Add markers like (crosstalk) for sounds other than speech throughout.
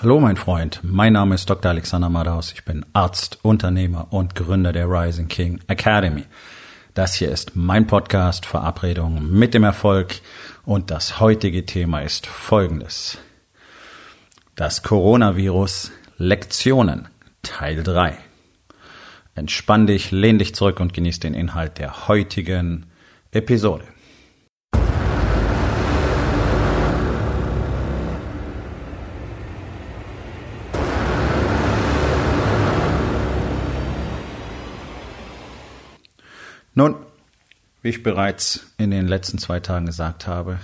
Hallo mein Freund, mein Name ist Dr. Alexander Madaus. Ich bin Arzt, Unternehmer und Gründer der Rising King Academy. Das hier ist mein Podcast Verabredung mit dem Erfolg und das heutige Thema ist folgendes. Das Coronavirus Lektionen Teil 3. Entspann dich, lehn dich zurück und genieß den Inhalt der heutigen Episode. Nun, wie ich bereits in den letzten zwei Tagen gesagt habe,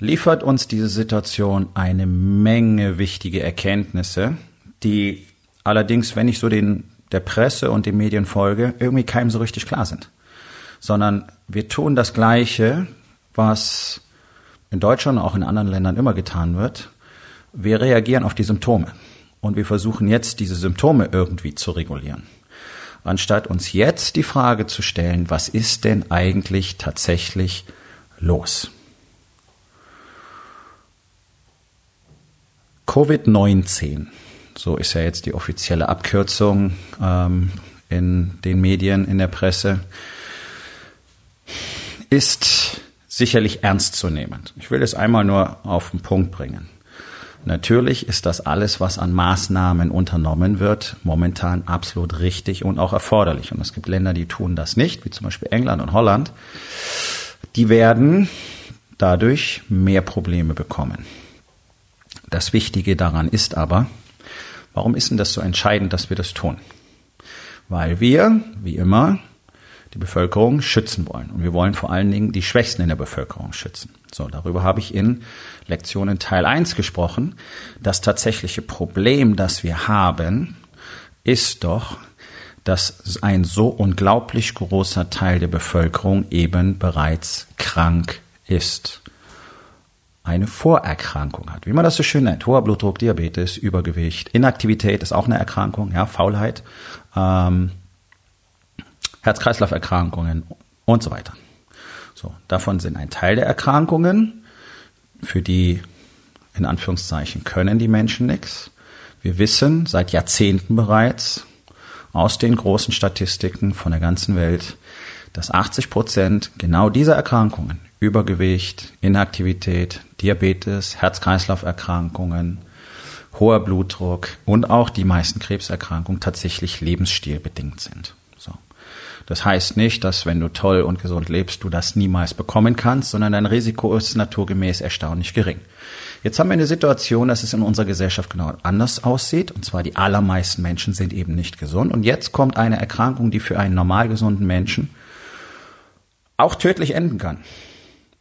liefert uns diese Situation eine Menge wichtige Erkenntnisse, die allerdings, wenn ich so den, der Presse und den Medien folge, irgendwie keinem so richtig klar sind. Sondern wir tun das Gleiche, was in Deutschland und auch in anderen Ländern immer getan wird. Wir reagieren auf die Symptome und wir versuchen jetzt, diese Symptome irgendwie zu regulieren anstatt uns jetzt die Frage zu stellen, was ist denn eigentlich tatsächlich los? Covid-19, so ist ja jetzt die offizielle Abkürzung ähm, in den Medien, in der Presse, ist sicherlich ernstzunehmend. Ich will es einmal nur auf den Punkt bringen. Natürlich ist das alles, was an Maßnahmen unternommen wird, momentan absolut richtig und auch erforderlich. Und es gibt Länder, die tun das nicht, wie zum Beispiel England und Holland. Die werden dadurch mehr Probleme bekommen. Das Wichtige daran ist aber, warum ist denn das so entscheidend, dass wir das tun? Weil wir, wie immer, die Bevölkerung schützen wollen. Und wir wollen vor allen Dingen die Schwächsten in der Bevölkerung schützen. So, darüber habe ich in Lektionen Teil 1 gesprochen. Das tatsächliche Problem, das wir haben, ist doch, dass ein so unglaublich großer Teil der Bevölkerung eben bereits krank ist. Eine Vorerkrankung hat, wie man das so schön nennt. Hoher Blutdruck, Diabetes, Übergewicht, Inaktivität ist auch eine Erkrankung, ja, Faulheit. Ähm, Herz-Kreislauf-Erkrankungen und so weiter. So, davon sind ein Teil der Erkrankungen, für die in Anführungszeichen können die Menschen nichts. Wir wissen seit Jahrzehnten bereits aus den großen Statistiken von der ganzen Welt, dass 80 Prozent genau dieser Erkrankungen, Übergewicht, Inaktivität, Diabetes, Herz-Kreislauf-Erkrankungen, hoher Blutdruck und auch die meisten Krebserkrankungen tatsächlich lebensstilbedingt sind. Das heißt nicht, dass wenn du toll und gesund lebst, du das niemals bekommen kannst, sondern dein Risiko ist naturgemäß erstaunlich gering. Jetzt haben wir eine Situation, dass es in unserer Gesellschaft genau anders aussieht. Und zwar die allermeisten Menschen sind eben nicht gesund. Und jetzt kommt eine Erkrankung, die für einen normal gesunden Menschen auch tödlich enden kann.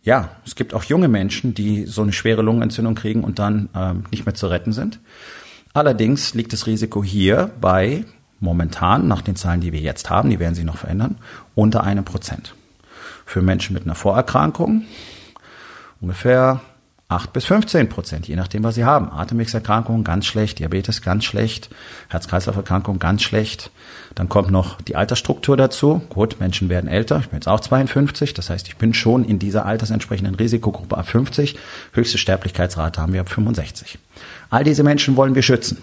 Ja, es gibt auch junge Menschen, die so eine schwere Lungenentzündung kriegen und dann ähm, nicht mehr zu retten sind. Allerdings liegt das Risiko hier bei momentan, nach den Zahlen, die wir jetzt haben, die werden sich noch verändern, unter einem Prozent. Für Menschen mit einer Vorerkrankung ungefähr 8 bis 15 Prozent, je nachdem, was sie haben. Atemwegserkrankungen ganz schlecht, Diabetes ganz schlecht, Herz-Kreislauf-Erkrankungen ganz schlecht. Dann kommt noch die Altersstruktur dazu. Gut, Menschen werden älter. Ich bin jetzt auch 52. Das heißt, ich bin schon in dieser altersentsprechenden Risikogruppe ab 50. Höchste Sterblichkeitsrate haben wir ab 65. All diese Menschen wollen wir schützen.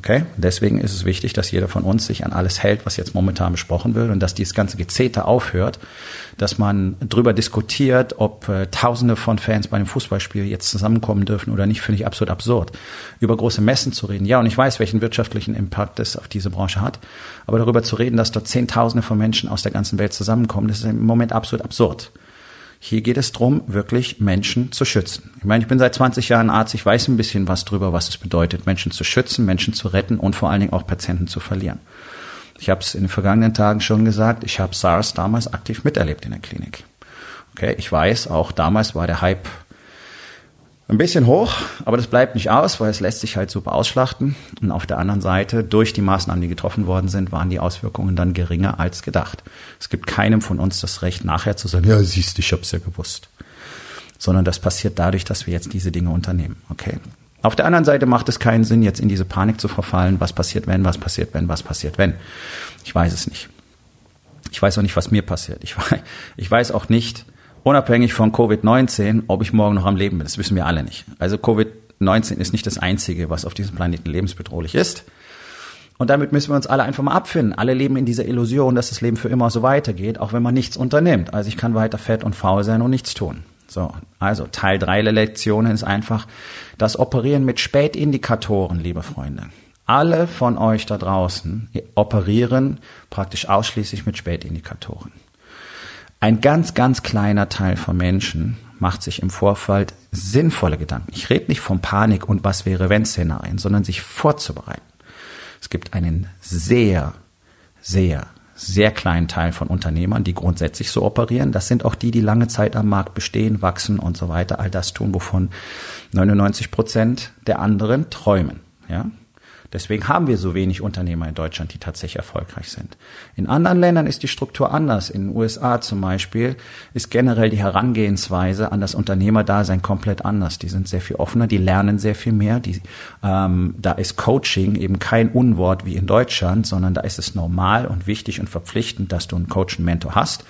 Okay? Deswegen ist es wichtig, dass jeder von uns sich an alles hält, was jetzt momentan besprochen wird und dass dieses ganze Gezeter aufhört, dass man drüber diskutiert, ob äh, Tausende von Fans bei einem Fußballspiel jetzt zusammenkommen dürfen oder nicht, finde ich absolut absurd. Über große Messen zu reden, ja, und ich weiß, welchen wirtschaftlichen Impact das auf diese Branche hat, aber darüber zu reden, dass dort Zehntausende von Menschen aus der ganzen Welt zusammenkommen, das ist im Moment absolut absurd. Hier geht es darum, wirklich Menschen zu schützen. Ich meine, ich bin seit 20 Jahren Arzt, ich weiß ein bisschen was drüber, was es bedeutet, Menschen zu schützen, Menschen zu retten und vor allen Dingen auch Patienten zu verlieren. Ich habe es in den vergangenen Tagen schon gesagt, ich habe SARS damals aktiv miterlebt in der Klinik. Okay, ich weiß, auch damals war der Hype ein bisschen hoch, aber das bleibt nicht aus, weil es lässt sich halt super ausschlachten. Und auf der anderen Seite, durch die Maßnahmen, die getroffen worden sind, waren die Auswirkungen dann geringer als gedacht. Es gibt keinem von uns das Recht, nachher zu sagen, ja, siehst du, ich hab's ja gewusst. Sondern das passiert dadurch, dass wir jetzt diese Dinge unternehmen. Okay. Auf der anderen Seite macht es keinen Sinn, jetzt in diese Panik zu verfallen. Was passiert, wenn, was passiert, wenn, was passiert, wenn? Ich weiß es nicht. Ich weiß auch nicht, was mir passiert. Ich (laughs) weiß, ich weiß auch nicht, unabhängig von Covid-19, ob ich morgen noch am Leben bin. Das wissen wir alle nicht. Also Covid Covid-19 ist nicht das Einzige, was auf diesem Planeten lebensbedrohlich ist. Und damit müssen wir uns alle einfach mal abfinden. Alle leben in dieser Illusion, dass das Leben für immer so weitergeht, auch wenn man nichts unternimmt. Also ich kann weiter fett und faul sein und nichts tun. So, also Teil drei der Lektionen ist einfach das Operieren mit Spätindikatoren, liebe Freunde. Alle von euch da draußen operieren praktisch ausschließlich mit Spätindikatoren. Ein ganz, ganz kleiner Teil von Menschen macht sich im Vorfeld sinnvolle Gedanken. Ich rede nicht von Panik und was wäre wenn Szenarien, sondern sich vorzubereiten. Es gibt einen sehr, sehr, sehr kleinen Teil von Unternehmern, die grundsätzlich so operieren. Das sind auch die, die lange Zeit am Markt bestehen, wachsen und so weiter, all das tun, wovon 99 Prozent der anderen träumen. Ja? Deswegen haben wir so wenig Unternehmer in Deutschland, die tatsächlich erfolgreich sind. In anderen Ländern ist die Struktur anders. In den USA zum Beispiel ist generell die Herangehensweise an das Unternehmerdasein komplett anders. Die sind sehr viel offener, die lernen sehr viel mehr. Die, ähm, da ist Coaching eben kein Unwort wie in Deutschland, sondern da ist es normal und wichtig und verpflichtend, dass du einen Coach, einen Mentor hast.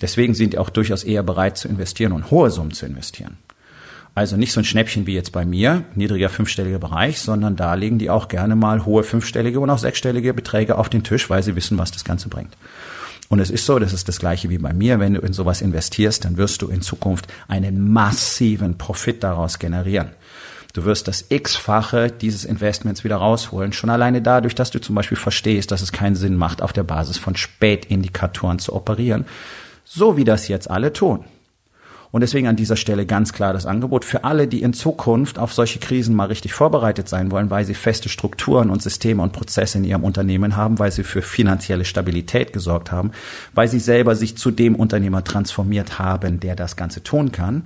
Deswegen sind die auch durchaus eher bereit zu investieren und hohe Summen zu investieren. Also nicht so ein Schnäppchen wie jetzt bei mir, niedriger fünfstelliger Bereich, sondern da legen die auch gerne mal hohe fünfstellige und auch sechsstellige Beträge auf den Tisch, weil sie wissen, was das Ganze bringt. Und es ist so, das ist das gleiche wie bei mir. Wenn du in sowas investierst, dann wirst du in Zukunft einen massiven Profit daraus generieren. Du wirst das x-fache dieses Investments wieder rausholen, schon alleine dadurch, dass du zum Beispiel verstehst, dass es keinen Sinn macht, auf der Basis von Spätindikatoren zu operieren, so wie das jetzt alle tun. Und deswegen an dieser Stelle ganz klar das Angebot für alle, die in Zukunft auf solche Krisen mal richtig vorbereitet sein wollen, weil sie feste Strukturen und Systeme und Prozesse in ihrem Unternehmen haben, weil sie für finanzielle Stabilität gesorgt haben, weil sie selber sich zu dem Unternehmer transformiert haben, der das Ganze tun kann.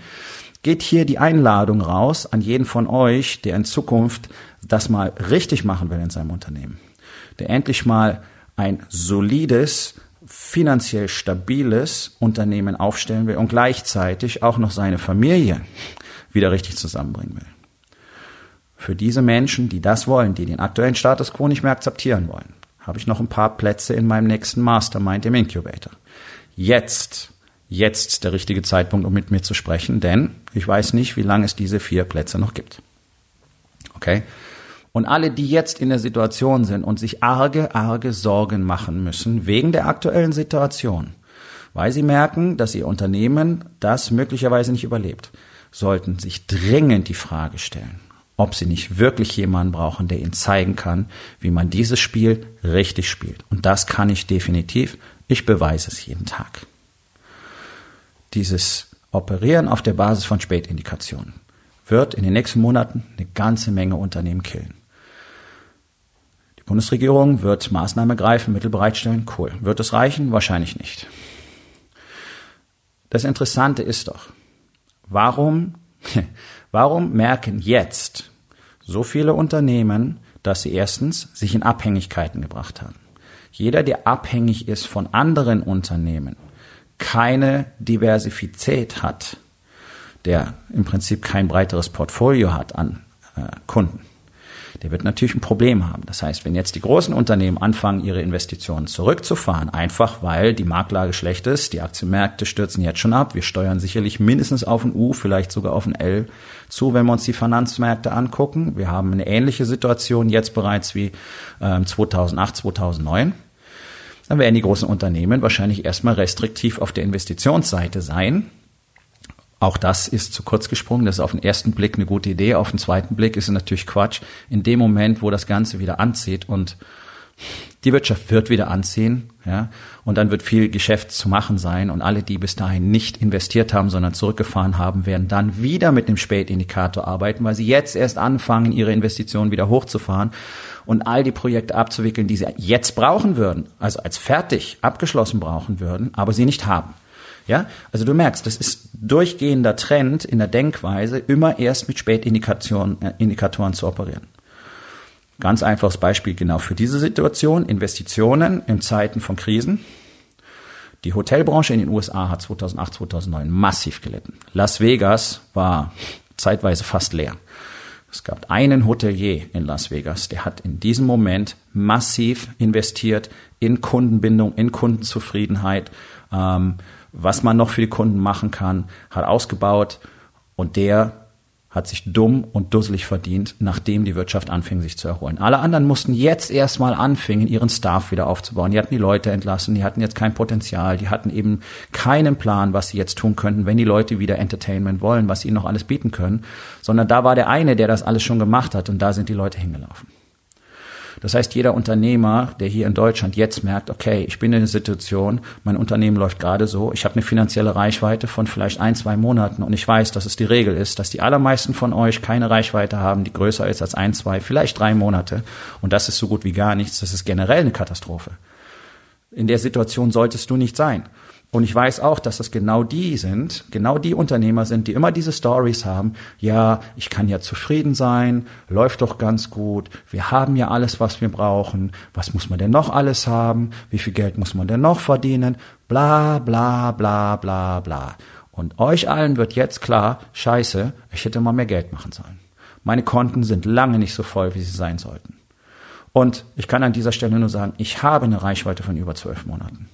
Geht hier die Einladung raus an jeden von euch, der in Zukunft das mal richtig machen will in seinem Unternehmen, der endlich mal ein solides, finanziell stabiles Unternehmen aufstellen will und gleichzeitig auch noch seine Familie wieder richtig zusammenbringen will. Für diese Menschen, die das wollen, die den aktuellen Status quo nicht mehr akzeptieren wollen, habe ich noch ein paar Plätze in meinem nächsten Mastermind im Incubator. Jetzt, jetzt der richtige Zeitpunkt, um mit mir zu sprechen, denn ich weiß nicht, wie lange es diese vier Plätze noch gibt. Okay? Und alle, die jetzt in der Situation sind und sich arge, arge Sorgen machen müssen wegen der aktuellen Situation, weil sie merken, dass ihr Unternehmen das möglicherweise nicht überlebt, sollten sich dringend die Frage stellen, ob sie nicht wirklich jemanden brauchen, der ihnen zeigen kann, wie man dieses Spiel richtig spielt. Und das kann ich definitiv. Ich beweise es jeden Tag. Dieses Operieren auf der Basis von Spätindikationen wird in den nächsten Monaten eine ganze Menge Unternehmen killen. Die Bundesregierung wird Maßnahmen ergreifen, Mittel bereitstellen. Cool. Wird es reichen? Wahrscheinlich nicht. Das Interessante ist doch, warum, (laughs) warum merken jetzt so viele Unternehmen, dass sie erstens sich in Abhängigkeiten gebracht haben? Jeder, der abhängig ist von anderen Unternehmen, keine Diversifizität hat, der im Prinzip kein breiteres Portfolio hat an äh, Kunden, der wird natürlich ein Problem haben. Das heißt, wenn jetzt die großen Unternehmen anfangen, ihre Investitionen zurückzufahren, einfach weil die Marktlage schlecht ist, die Aktienmärkte stürzen jetzt schon ab, wir steuern sicherlich mindestens auf ein U, vielleicht sogar auf ein L zu, wenn wir uns die Finanzmärkte angucken. Wir haben eine ähnliche Situation jetzt bereits wie äh, 2008, 2009 dann werden die großen Unternehmen wahrscheinlich erstmal restriktiv auf der Investitionsseite sein, auch das ist zu kurz gesprungen. Das ist auf den ersten Blick eine gute Idee. Auf den zweiten Blick ist es natürlich Quatsch. In dem Moment, wo das Ganze wieder anzieht und die Wirtschaft wird wieder anziehen, ja, und dann wird viel Geschäft zu machen sein und alle, die bis dahin nicht investiert haben, sondern zurückgefahren haben, werden dann wieder mit dem Spätindikator arbeiten, weil sie jetzt erst anfangen, ihre Investitionen wieder hochzufahren und all die Projekte abzuwickeln, die sie jetzt brauchen würden, also als fertig abgeschlossen brauchen würden, aber sie nicht haben. Ja, also du merkst, das ist durchgehender Trend in der Denkweise, immer erst mit Spätindikatoren äh, Indikatoren zu operieren. Ganz einfaches Beispiel genau für diese Situation. Investitionen in Zeiten von Krisen. Die Hotelbranche in den USA hat 2008, 2009 massiv gelitten. Las Vegas war zeitweise fast leer. Es gab einen Hotelier in Las Vegas, der hat in diesem Moment massiv investiert in Kundenbindung, in Kundenzufriedenheit. Ähm, was man noch für die Kunden machen kann, hat ausgebaut und der hat sich dumm und dusselig verdient, nachdem die Wirtschaft anfing, sich zu erholen. Alle anderen mussten jetzt erstmal anfingen, ihren Staff wieder aufzubauen. Die hatten die Leute entlassen, die hatten jetzt kein Potenzial, die hatten eben keinen Plan, was sie jetzt tun könnten, wenn die Leute wieder Entertainment wollen, was sie ihnen noch alles bieten können, sondern da war der eine, der das alles schon gemacht hat und da sind die Leute hingelaufen. Das heißt, jeder Unternehmer, der hier in Deutschland jetzt merkt, okay, ich bin in einer Situation, mein Unternehmen läuft gerade so, ich habe eine finanzielle Reichweite von vielleicht ein, zwei Monaten und ich weiß, dass es die Regel ist, dass die allermeisten von euch keine Reichweite haben, die größer ist als ein, zwei, vielleicht drei Monate. Und das ist so gut wie gar nichts. Das ist generell eine Katastrophe. In der Situation solltest du nicht sein. Und ich weiß auch, dass das genau die sind, genau die Unternehmer sind, die immer diese Stories haben. Ja, ich kann ja zufrieden sein, läuft doch ganz gut. Wir haben ja alles, was wir brauchen. Was muss man denn noch alles haben? Wie viel Geld muss man denn noch verdienen? Bla, bla, bla, bla, bla. Und euch allen wird jetzt klar, scheiße, ich hätte mal mehr Geld machen sollen. Meine Konten sind lange nicht so voll, wie sie sein sollten. Und ich kann an dieser Stelle nur sagen, ich habe eine Reichweite von über zwölf Monaten.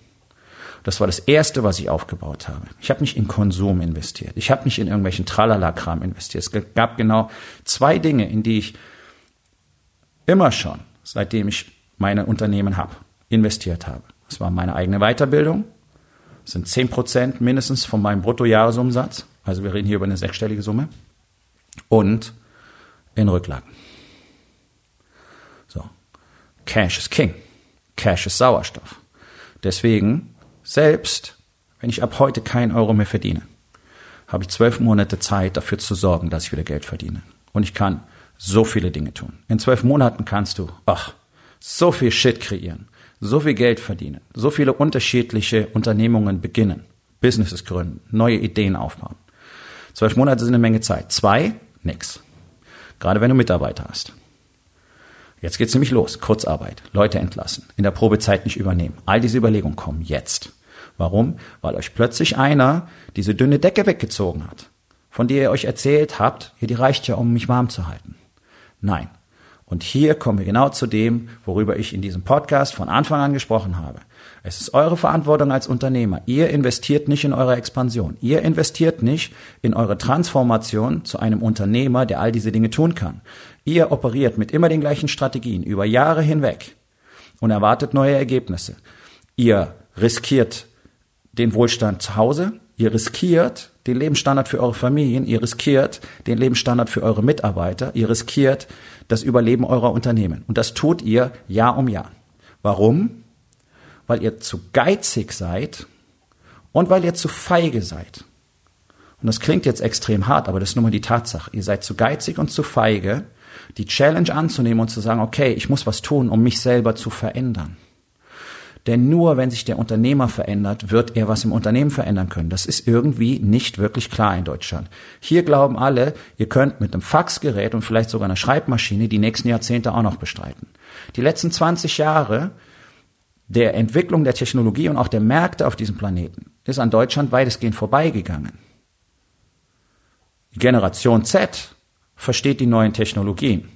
Das war das Erste, was ich aufgebaut habe. Ich habe nicht in Konsum investiert. Ich habe nicht in irgendwelchen Tralala-Kram investiert. Es gab genau zwei Dinge, in die ich immer schon, seitdem ich meine Unternehmen habe, investiert habe. Das war meine eigene Weiterbildung. Das sind zehn Prozent mindestens von meinem Bruttojahresumsatz. Also wir reden hier über eine sechsstellige Summe. Und in Rücklagen. So. Cash ist King. Cash ist Sauerstoff. Deswegen selbst wenn ich ab heute keinen Euro mehr verdiene, habe ich zwölf Monate Zeit dafür zu sorgen, dass ich wieder Geld verdiene. Und ich kann so viele Dinge tun. In zwölf Monaten kannst du, ach, so viel Shit kreieren, so viel Geld verdienen, so viele unterschiedliche Unternehmungen beginnen, Businesses gründen, neue Ideen aufbauen. Zwölf Monate sind eine Menge Zeit. Zwei, nix. Gerade wenn du Mitarbeiter hast. Jetzt geht's nämlich los. Kurzarbeit, Leute entlassen, in der Probezeit nicht übernehmen. All diese Überlegungen kommen jetzt. Warum? Weil euch plötzlich einer diese dünne Decke weggezogen hat, von der ihr euch erzählt habt, hier die reicht ja, um mich warm zu halten. Nein. Und hier kommen wir genau zu dem, worüber ich in diesem Podcast von Anfang an gesprochen habe. Es ist eure Verantwortung als Unternehmer. Ihr investiert nicht in eure Expansion. Ihr investiert nicht in eure Transformation zu einem Unternehmer, der all diese Dinge tun kann. Ihr operiert mit immer den gleichen Strategien über Jahre hinweg und erwartet neue Ergebnisse. Ihr riskiert den Wohlstand zu Hause, ihr riskiert den Lebensstandard für eure Familien, ihr riskiert den Lebensstandard für eure Mitarbeiter, ihr riskiert das Überleben eurer Unternehmen. Und das tut ihr Jahr um Jahr. Warum? Weil ihr zu geizig seid und weil ihr zu feige seid. Und das klingt jetzt extrem hart, aber das ist nun mal die Tatsache. Ihr seid zu geizig und zu feige, die Challenge anzunehmen und zu sagen, okay, ich muss was tun, um mich selber zu verändern. Denn nur wenn sich der Unternehmer verändert, wird er was im Unternehmen verändern können. Das ist irgendwie nicht wirklich klar in Deutschland. Hier glauben alle, ihr könnt mit einem Faxgerät und vielleicht sogar einer Schreibmaschine die nächsten Jahrzehnte auch noch bestreiten. Die letzten 20 Jahre der Entwicklung der Technologie und auch der Märkte auf diesem Planeten ist an Deutschland weitestgehend vorbeigegangen. Die Generation Z versteht die neuen Technologien.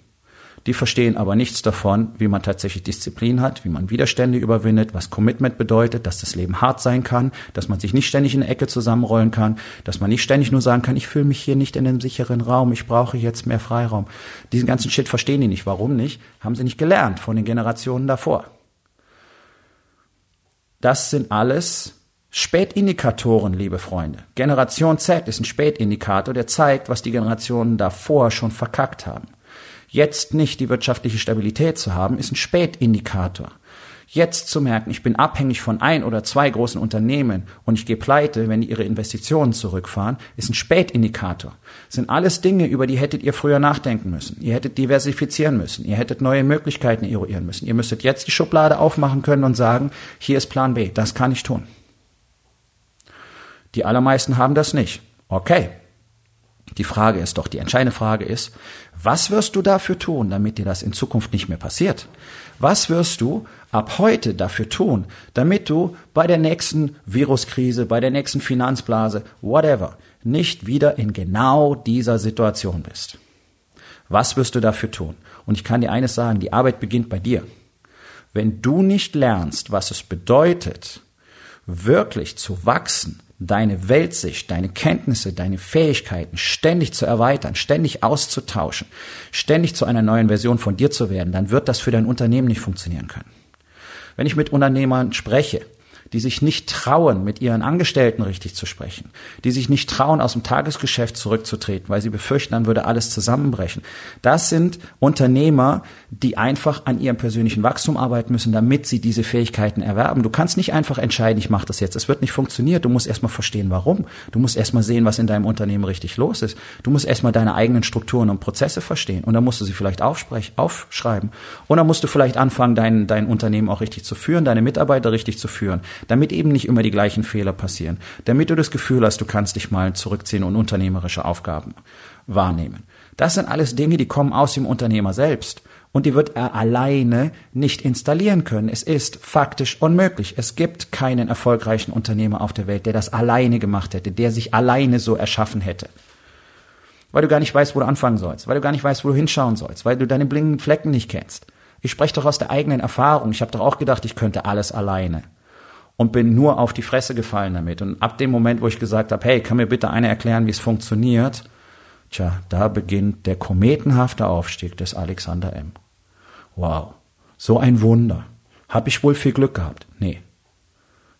Die verstehen aber nichts davon, wie man tatsächlich Disziplin hat, wie man Widerstände überwindet, was Commitment bedeutet, dass das Leben hart sein kann, dass man sich nicht ständig in eine Ecke zusammenrollen kann, dass man nicht ständig nur sagen kann, ich fühle mich hier nicht in einem sicheren Raum, ich brauche jetzt mehr Freiraum. Diesen ganzen Shit verstehen die nicht. Warum nicht? Haben sie nicht gelernt von den Generationen davor. Das sind alles Spätindikatoren, liebe Freunde. Generation Z ist ein Spätindikator, der zeigt, was die Generationen davor schon verkackt haben. Jetzt nicht die wirtschaftliche Stabilität zu haben, ist ein Spätindikator. Jetzt zu merken, ich bin abhängig von ein oder zwei großen Unternehmen und ich gehe pleite, wenn die ihre Investitionen zurückfahren, ist ein Spätindikator. Das sind alles Dinge, über die hättet ihr früher nachdenken müssen. Ihr hättet diversifizieren müssen. Ihr hättet neue Möglichkeiten eruieren müssen. Ihr müsstet jetzt die Schublade aufmachen können und sagen, hier ist Plan B, das kann ich tun. Die allermeisten haben das nicht. Okay, die Frage ist doch, die entscheidende Frage ist, was wirst du dafür tun, damit dir das in Zukunft nicht mehr passiert? Was wirst du ab heute dafür tun, damit du bei der nächsten Viruskrise, bei der nächsten Finanzblase, whatever, nicht wieder in genau dieser Situation bist? Was wirst du dafür tun? Und ich kann dir eines sagen, die Arbeit beginnt bei dir. Wenn du nicht lernst, was es bedeutet, wirklich zu wachsen, deine Weltsicht, deine Kenntnisse, deine Fähigkeiten ständig zu erweitern, ständig auszutauschen, ständig zu einer neuen Version von dir zu werden, dann wird das für dein Unternehmen nicht funktionieren können. Wenn ich mit Unternehmern spreche, die sich nicht trauen, mit ihren Angestellten richtig zu sprechen, die sich nicht trauen, aus dem Tagesgeschäft zurückzutreten, weil sie befürchten, dann würde alles zusammenbrechen. Das sind Unternehmer, die einfach an ihrem persönlichen Wachstum arbeiten müssen, damit sie diese Fähigkeiten erwerben. Du kannst nicht einfach entscheiden, ich mache das jetzt. Es wird nicht funktionieren. Du musst erstmal verstehen, warum. Du musst erstmal sehen, was in deinem Unternehmen richtig los ist. Du musst erstmal deine eigenen Strukturen und Prozesse verstehen. Und dann musst du sie vielleicht aufschreiben. Und dann musst du vielleicht anfangen, dein, dein Unternehmen auch richtig zu führen, deine Mitarbeiter richtig zu führen damit eben nicht immer die gleichen Fehler passieren, damit du das Gefühl hast, du kannst dich mal zurückziehen und unternehmerische Aufgaben wahrnehmen. Das sind alles Dinge, die kommen aus dem Unternehmer selbst. Und die wird er alleine nicht installieren können. Es ist faktisch unmöglich. Es gibt keinen erfolgreichen Unternehmer auf der Welt, der das alleine gemacht hätte, der sich alleine so erschaffen hätte. Weil du gar nicht weißt, wo du anfangen sollst, weil du gar nicht weißt, wo du hinschauen sollst, weil du deine blinden Flecken nicht kennst. Ich spreche doch aus der eigenen Erfahrung. Ich habe doch auch gedacht, ich könnte alles alleine und bin nur auf die Fresse gefallen damit. Und ab dem Moment, wo ich gesagt habe, hey, kann mir bitte einer erklären, wie es funktioniert, tja, da beginnt der kometenhafte Aufstieg des Alexander M. Wow, so ein Wunder. Hab ich wohl viel Glück gehabt? Nee.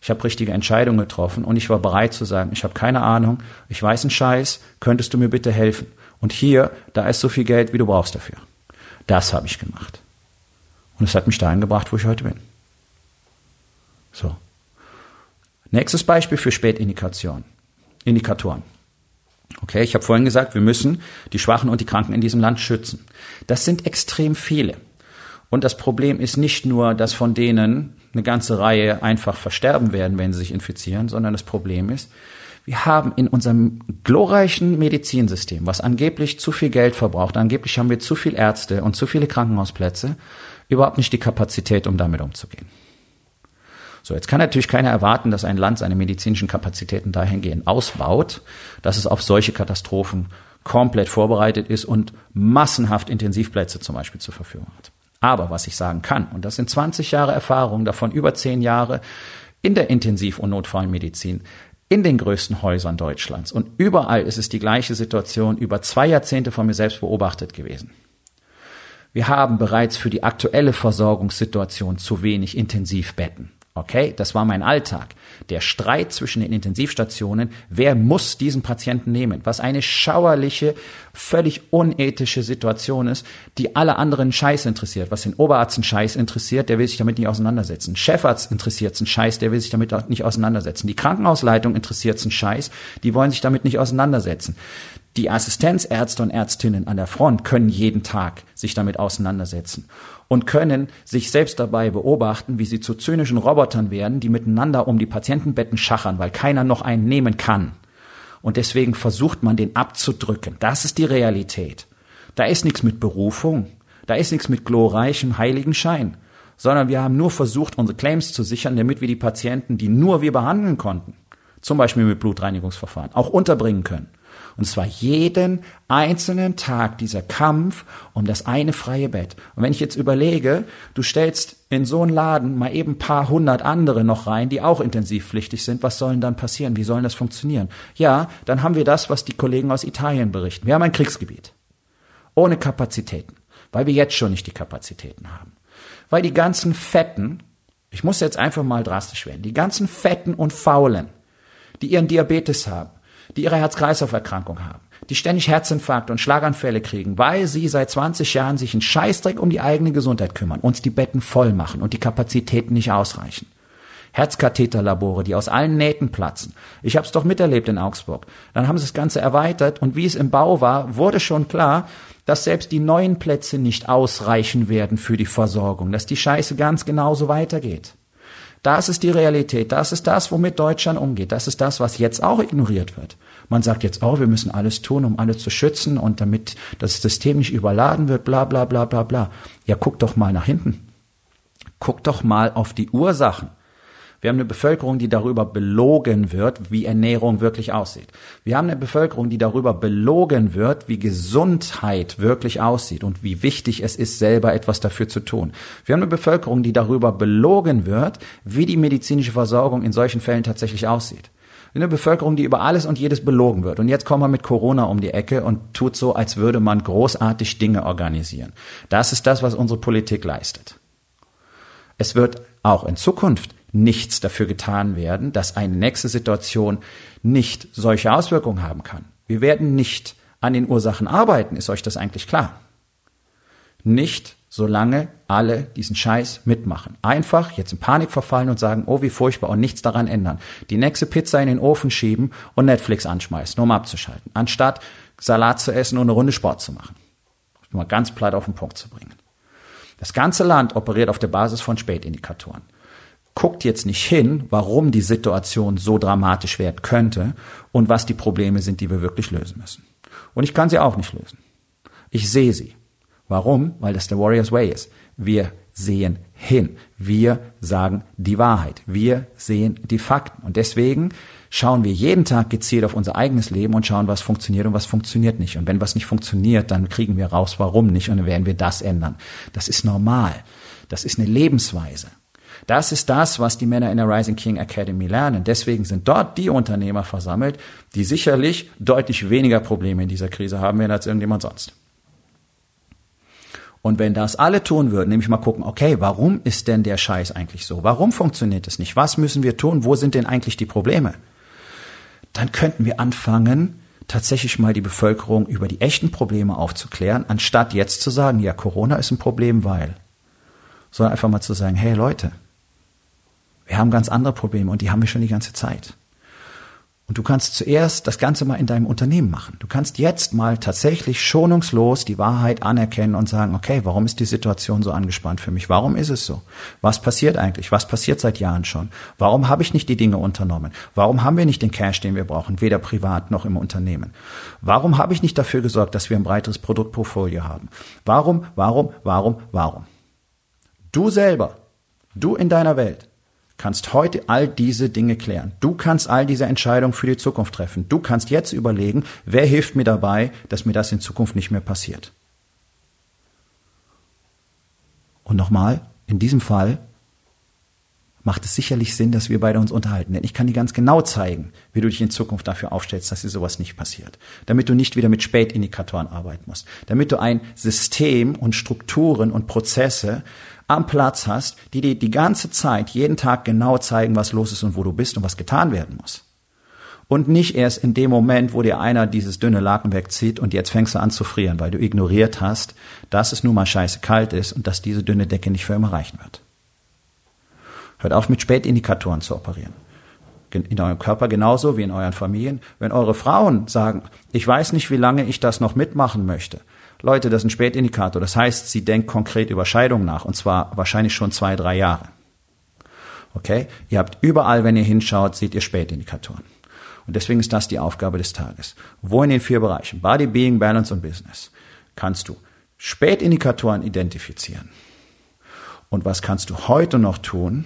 Ich habe richtige Entscheidungen getroffen und ich war bereit zu sagen, ich habe keine Ahnung, ich weiß einen Scheiß, könntest du mir bitte helfen? Und hier, da ist so viel Geld, wie du brauchst dafür. Das habe ich gemacht. Und es hat mich dahin gebracht, wo ich heute bin. So. Nächstes Beispiel für Spätindikation. Indikatoren. Okay, ich habe vorhin gesagt, wir müssen die Schwachen und die Kranken in diesem Land schützen. Das sind extrem viele. Und das Problem ist nicht nur, dass von denen eine ganze Reihe einfach versterben werden, wenn sie sich infizieren, sondern das Problem ist, wir haben in unserem glorreichen Medizinsystem, was angeblich zu viel Geld verbraucht, angeblich haben wir zu viele Ärzte und zu viele Krankenhausplätze, überhaupt nicht die Kapazität, um damit umzugehen. So, jetzt kann natürlich keiner erwarten, dass ein Land seine medizinischen Kapazitäten dahingehend ausbaut, dass es auf solche Katastrophen komplett vorbereitet ist und massenhaft Intensivplätze zum Beispiel zur Verfügung hat. Aber was ich sagen kann, und das sind 20 Jahre Erfahrung, davon über 10 Jahre in der Intensiv- und Notfallmedizin, in den größten Häusern Deutschlands. Und überall ist es die gleiche Situation über zwei Jahrzehnte von mir selbst beobachtet gewesen. Wir haben bereits für die aktuelle Versorgungssituation zu wenig Intensivbetten. Okay, das war mein Alltag. Der Streit zwischen den Intensivstationen, wer muss diesen Patienten nehmen? Was eine schauerliche, völlig unethische Situation ist, die alle anderen Scheiß interessiert. Was den Oberarzt einen Scheiß interessiert, der will sich damit nicht auseinandersetzen. Chefarzt interessiert einen Scheiß, der will sich damit nicht auseinandersetzen. Die Krankenhausleitung interessiert einen Scheiß, die wollen sich damit nicht auseinandersetzen. Die Assistenzärzte und Ärztinnen an der Front können jeden Tag sich damit auseinandersetzen und können sich selbst dabei beobachten, wie sie zu zynischen Robotern werden, die miteinander um die Patientenbetten schachern, weil keiner noch einen nehmen kann. Und deswegen versucht man, den abzudrücken. Das ist die Realität. Da ist nichts mit Berufung. Da ist nichts mit glorreichem heiligen Schein. Sondern wir haben nur versucht, unsere Claims zu sichern, damit wir die Patienten, die nur wir behandeln konnten, zum Beispiel mit Blutreinigungsverfahren, auch unterbringen können. Und zwar jeden einzelnen Tag dieser Kampf um das eine freie Bett. Und wenn ich jetzt überlege, du stellst in so einen Laden mal eben paar hundert andere noch rein, die auch intensivpflichtig sind, was sollen dann passieren? Wie sollen das funktionieren? Ja, dann haben wir das, was die Kollegen aus Italien berichten. Wir haben ein Kriegsgebiet. Ohne Kapazitäten. Weil wir jetzt schon nicht die Kapazitäten haben. Weil die ganzen Fetten, ich muss jetzt einfach mal drastisch werden, die ganzen Fetten und Faulen, die ihren Diabetes haben, die ihre Herz-Kreislauf-Erkrankung haben, die ständig Herzinfarkte und Schlaganfälle kriegen, weil sie seit 20 Jahren sich einen Scheißdreck um die eigene Gesundheit kümmern, uns die Betten voll machen und die Kapazitäten nicht ausreichen. Herzkatheterlabore, die aus allen Nähten platzen. Ich habe es doch miterlebt in Augsburg. Dann haben sie das Ganze erweitert und wie es im Bau war, wurde schon klar, dass selbst die neuen Plätze nicht ausreichen werden für die Versorgung, dass die Scheiße ganz genauso weitergeht. Das ist die Realität. Das ist das, womit Deutschland umgeht. Das ist das, was jetzt auch ignoriert wird. Man sagt jetzt, oh, wir müssen alles tun, um alle zu schützen und damit das System nicht überladen wird, bla, bla, bla, bla, bla. Ja, guck doch mal nach hinten. Guck doch mal auf die Ursachen. Wir haben eine Bevölkerung, die darüber belogen wird, wie Ernährung wirklich aussieht. Wir haben eine Bevölkerung, die darüber belogen wird, wie Gesundheit wirklich aussieht und wie wichtig es ist, selber etwas dafür zu tun. Wir haben eine Bevölkerung, die darüber belogen wird, wie die medizinische Versorgung in solchen Fällen tatsächlich aussieht. Eine Bevölkerung, die über alles und jedes belogen wird. Und jetzt kommen wir mit Corona um die Ecke und tut so, als würde man großartig Dinge organisieren. Das ist das, was unsere Politik leistet. Es wird auch in Zukunft nichts dafür getan werden, dass eine nächste Situation nicht solche Auswirkungen haben kann. Wir werden nicht an den Ursachen arbeiten, ist euch das eigentlich klar? Nicht, solange alle diesen Scheiß mitmachen. Einfach jetzt in Panik verfallen und sagen, oh, wie furchtbar und nichts daran ändern. Die nächste Pizza in den Ofen schieben und Netflix anschmeißen, um abzuschalten. Anstatt Salat zu essen und eine Runde Sport zu machen. Um mal ganz platt auf den Punkt zu bringen. Das ganze Land operiert auf der Basis von Spätindikatoren. Guckt jetzt nicht hin, warum die Situation so dramatisch werden könnte und was die Probleme sind, die wir wirklich lösen müssen. Und ich kann sie auch nicht lösen. Ich sehe sie. Warum? Weil das der Warriors Way ist. Wir sehen hin. Wir sagen die Wahrheit. Wir sehen die Fakten. Und deswegen schauen wir jeden Tag gezielt auf unser eigenes Leben und schauen, was funktioniert und was funktioniert nicht. Und wenn was nicht funktioniert, dann kriegen wir raus, warum nicht, und dann werden wir das ändern. Das ist normal. Das ist eine Lebensweise. Das ist das, was die Männer in der Rising King Academy lernen. Deswegen sind dort die Unternehmer versammelt, die sicherlich deutlich weniger Probleme in dieser Krise haben werden als irgendjemand sonst. Und wenn das alle tun würden, nämlich mal gucken, okay, warum ist denn der Scheiß eigentlich so? Warum funktioniert es nicht? Was müssen wir tun? Wo sind denn eigentlich die Probleme? Dann könnten wir anfangen, tatsächlich mal die Bevölkerung über die echten Probleme aufzuklären, anstatt jetzt zu sagen, ja, Corona ist ein Problem, weil. Sondern einfach mal zu sagen, hey Leute, wir haben ganz andere Probleme und die haben wir schon die ganze Zeit. Und du kannst zuerst das Ganze mal in deinem Unternehmen machen. Du kannst jetzt mal tatsächlich schonungslos die Wahrheit anerkennen und sagen, okay, warum ist die Situation so angespannt für mich? Warum ist es so? Was passiert eigentlich? Was passiert seit Jahren schon? Warum habe ich nicht die Dinge unternommen? Warum haben wir nicht den Cash, den wir brauchen, weder privat noch im Unternehmen? Warum habe ich nicht dafür gesorgt, dass wir ein breiteres Produktportfolio haben? Warum, warum, warum, warum? Du selber, du in deiner Welt, kannst heute all diese Dinge klären. Du kannst all diese Entscheidungen für die Zukunft treffen. Du kannst jetzt überlegen, wer hilft mir dabei, dass mir das in Zukunft nicht mehr passiert. Und nochmal, in diesem Fall macht es sicherlich Sinn, dass wir beide uns unterhalten. Denn ich kann dir ganz genau zeigen, wie du dich in Zukunft dafür aufstellst, dass dir sowas nicht passiert. Damit du nicht wieder mit Spätindikatoren arbeiten musst. Damit du ein System und Strukturen und Prozesse am Platz hast, die dir die ganze Zeit, jeden Tag genau zeigen, was los ist und wo du bist und was getan werden muss. Und nicht erst in dem Moment, wo dir einer dieses dünne Laken wegzieht und jetzt fängst du an zu frieren, weil du ignoriert hast, dass es nun mal scheiße kalt ist und dass diese dünne Decke nicht für immer reichen wird. Hört auf mit Spätindikatoren zu operieren. In eurem Körper genauso wie in euren Familien. Wenn eure Frauen sagen, ich weiß nicht, wie lange ich das noch mitmachen möchte, Leute, das ist ein Spätindikator. Das heißt, sie denkt konkret über Scheidung nach und zwar wahrscheinlich schon zwei, drei Jahre. Okay? Ihr habt überall, wenn ihr hinschaut, seht ihr Spätindikatoren. Und deswegen ist das die Aufgabe des Tages. Wo in den vier Bereichen, Body, Being, Balance und Business, kannst du Spätindikatoren identifizieren? Und was kannst du heute noch tun,